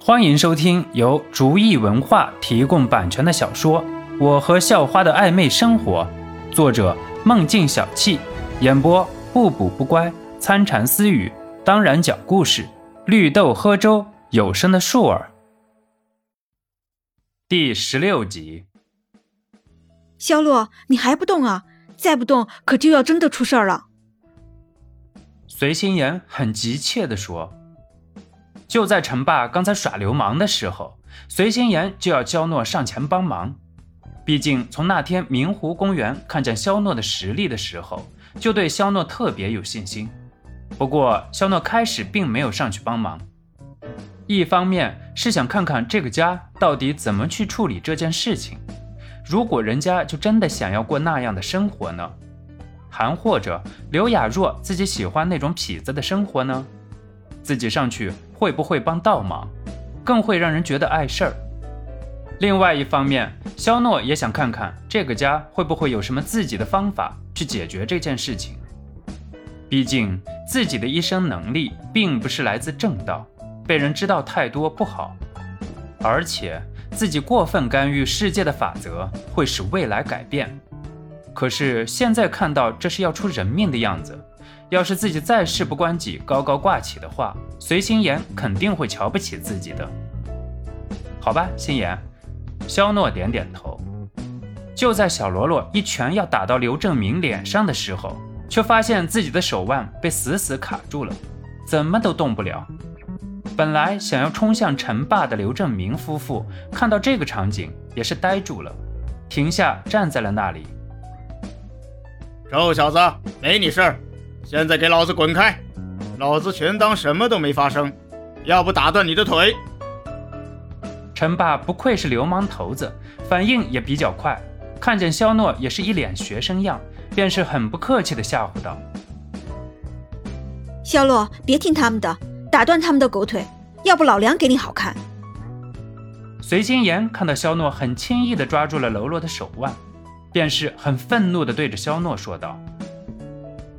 欢迎收听由竹意文化提供版权的小说《我和校花的暧昧生活》，作者梦境小憩，演播不补不乖、参禅私语，当然讲故事，绿豆喝粥，有声的树儿。第十六集，肖洛，你还不动啊？再不动，可就要真的出事儿了。随心言很急切地说。就在陈霸刚才耍流氓的时候，随心言就要肖诺上前帮忙。毕竟从那天明湖公园看见肖诺的实力的时候，就对肖诺特别有信心。不过肖诺开始并没有上去帮忙，一方面是想看看这个家到底怎么去处理这件事情。如果人家就真的想要过那样的生活呢？还或者刘雅若自己喜欢那种痞子的生活呢？自己上去会不会帮倒忙，更会让人觉得碍事儿。另外一方面，肖诺也想看看这个家会不会有什么自己的方法去解决这件事情。毕竟自己的一生能力并不是来自正道，被人知道太多不好。而且自己过分干预世界的法则会使未来改变。可是现在看到这是要出人命的样子。要是自己再事不关己、高高挂起的话，随心言肯定会瞧不起自己的。好吧，心言。肖诺点点头。就在小罗罗一拳要打到刘正明脸上的时候，却发现自己的手腕被死死卡住了，怎么都动不了。本来想要冲向陈霸的刘正明夫妇，看到这个场景也是呆住了，停下站在了那里。臭小子，没你事儿。现在给老子滚开！老子全当什么都没发生，要不打断你的腿！陈霸不愧是流氓头子，反应也比较快。看见肖诺也是一脸学生样，便是很不客气的吓唬道：“肖洛，别听他们的，打断他们的狗腿，要不老梁给你好看。”随心言看到肖诺很轻易的抓住了喽啰的手腕，便是很愤怒的对着肖诺说道。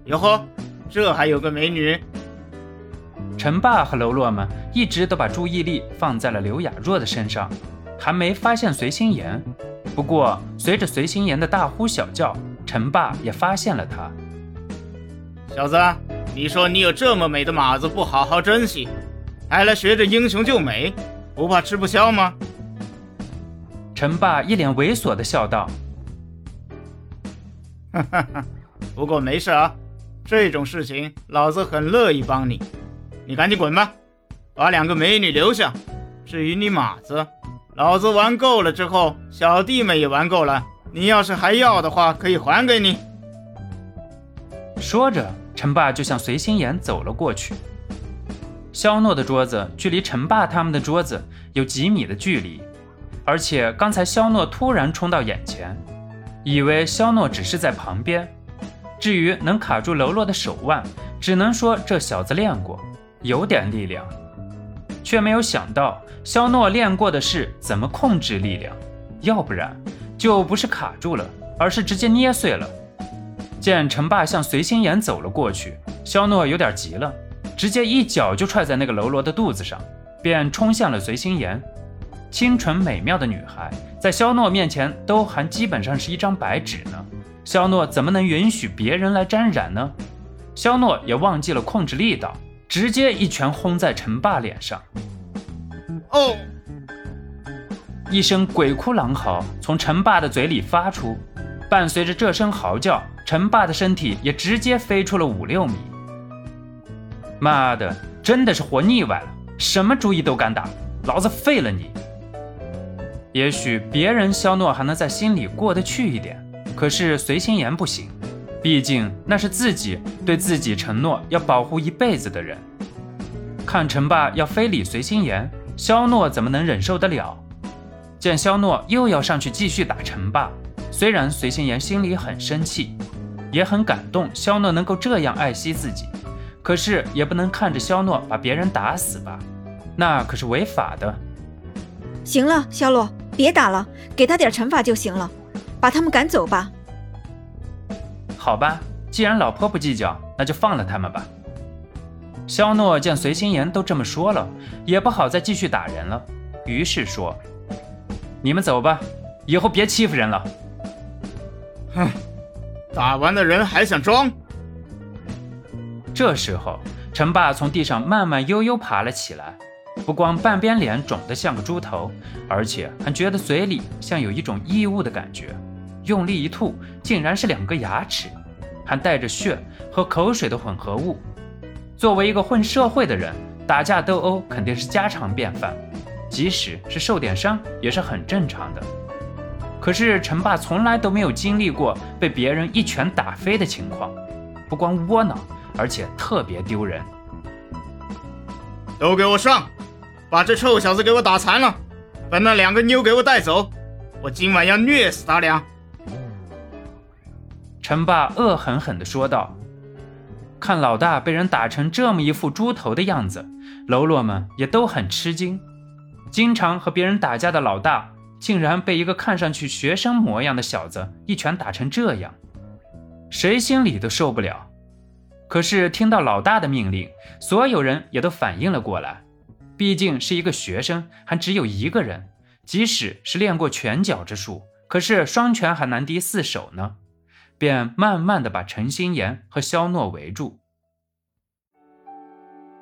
哟呵，这还有个美女。陈霸和喽啰们一直都把注意力放在了刘雅若的身上，还没发现随心言。不过随着随心言的大呼小叫，陈霸也发现了她。小子，你说你有这么美的马子，不好好珍惜，还来学着英雄救美，不怕吃不消吗？陈霸一脸猥琐的笑道：“哈哈哈，不过没事啊。”这种事情，老子很乐意帮你。你赶紧滚吧，把两个美女留下。至于你马子，老子玩够了之后，小弟们也玩够了。你要是还要的话，可以还给你。说着，陈霸就向随心言走了过去。肖诺的桌子距离陈霸他们的桌子有几米的距离，而且刚才肖诺突然冲到眼前，以为肖诺只是在旁边。至于能卡住喽啰的手腕，只能说这小子练过，有点力量，却没有想到肖诺练过的是怎么控制力量，要不然就不是卡住了，而是直接捏碎了。见陈霸向随心言走了过去，肖诺有点急了，直接一脚就踹在那个喽啰的肚子上，便冲向了随心言。清纯美妙的女孩，在肖诺面前都还基本上是一张白纸呢。肖诺怎么能允许别人来沾染呢？肖诺也忘记了控制力道，直接一拳轰在陈霸脸上。哦！一声鬼哭狼嚎从陈霸的嘴里发出，伴随着这声嚎叫，陈霸的身体也直接飞出了五六米。妈的，真的是活腻歪了，什么主意都敢打，老子废了你！也许别人肖诺还能在心里过得去一点。可是随心言不行，毕竟那是自己对自己承诺要保护一辈子的人。看陈霸要非礼随心言，肖诺怎么能忍受得了？见肖诺又要上去继续打陈霸，虽然随心言心里很生气，也很感动肖诺能够这样爱惜自己，可是也不能看着肖诺把别人打死吧？那可是违法的。行了，肖洛，别打了，给他点惩罚就行了。把他们赶走吧。好吧，既然老婆不计较，那就放了他们吧。肖诺见随心言都这么说了，也不好再继续打人了，于是说：“你们走吧，以后别欺负人了。”哼，打完的人还想装？这时候，陈霸从地上慢慢悠悠爬了起来，不光半边脸肿得像个猪头，而且还觉得嘴里像有一种异物的感觉，用力一吐，竟然是两个牙齿，还带着血和口水的混合物。作为一个混社会的人，打架斗殴肯定是家常便饭，即使是受点伤也是很正常的。可是陈霸从来都没有经历过被别人一拳打飞的情况，不光窝囊，而且特别丢人。都给我上，把这臭小子给我打残了，把那两个妞给我带走，我今晚要虐死他俩！陈霸恶狠狠地说道。看老大被人打成这么一副猪头的样子，喽啰们也都很吃惊。经常和别人打架的老大，竟然被一个看上去学生模样的小子一拳打成这样，谁心里都受不了。可是听到老大的命令，所有人也都反应了过来。毕竟是一个学生，还只有一个人，即使是练过拳脚之术，可是双拳还难敌四手呢。便慢慢的把陈心妍和肖诺围住。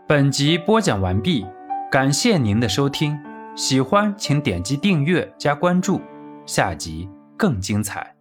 本集播讲完毕，感谢您的收听，喜欢请点击订阅加关注，下集更精彩。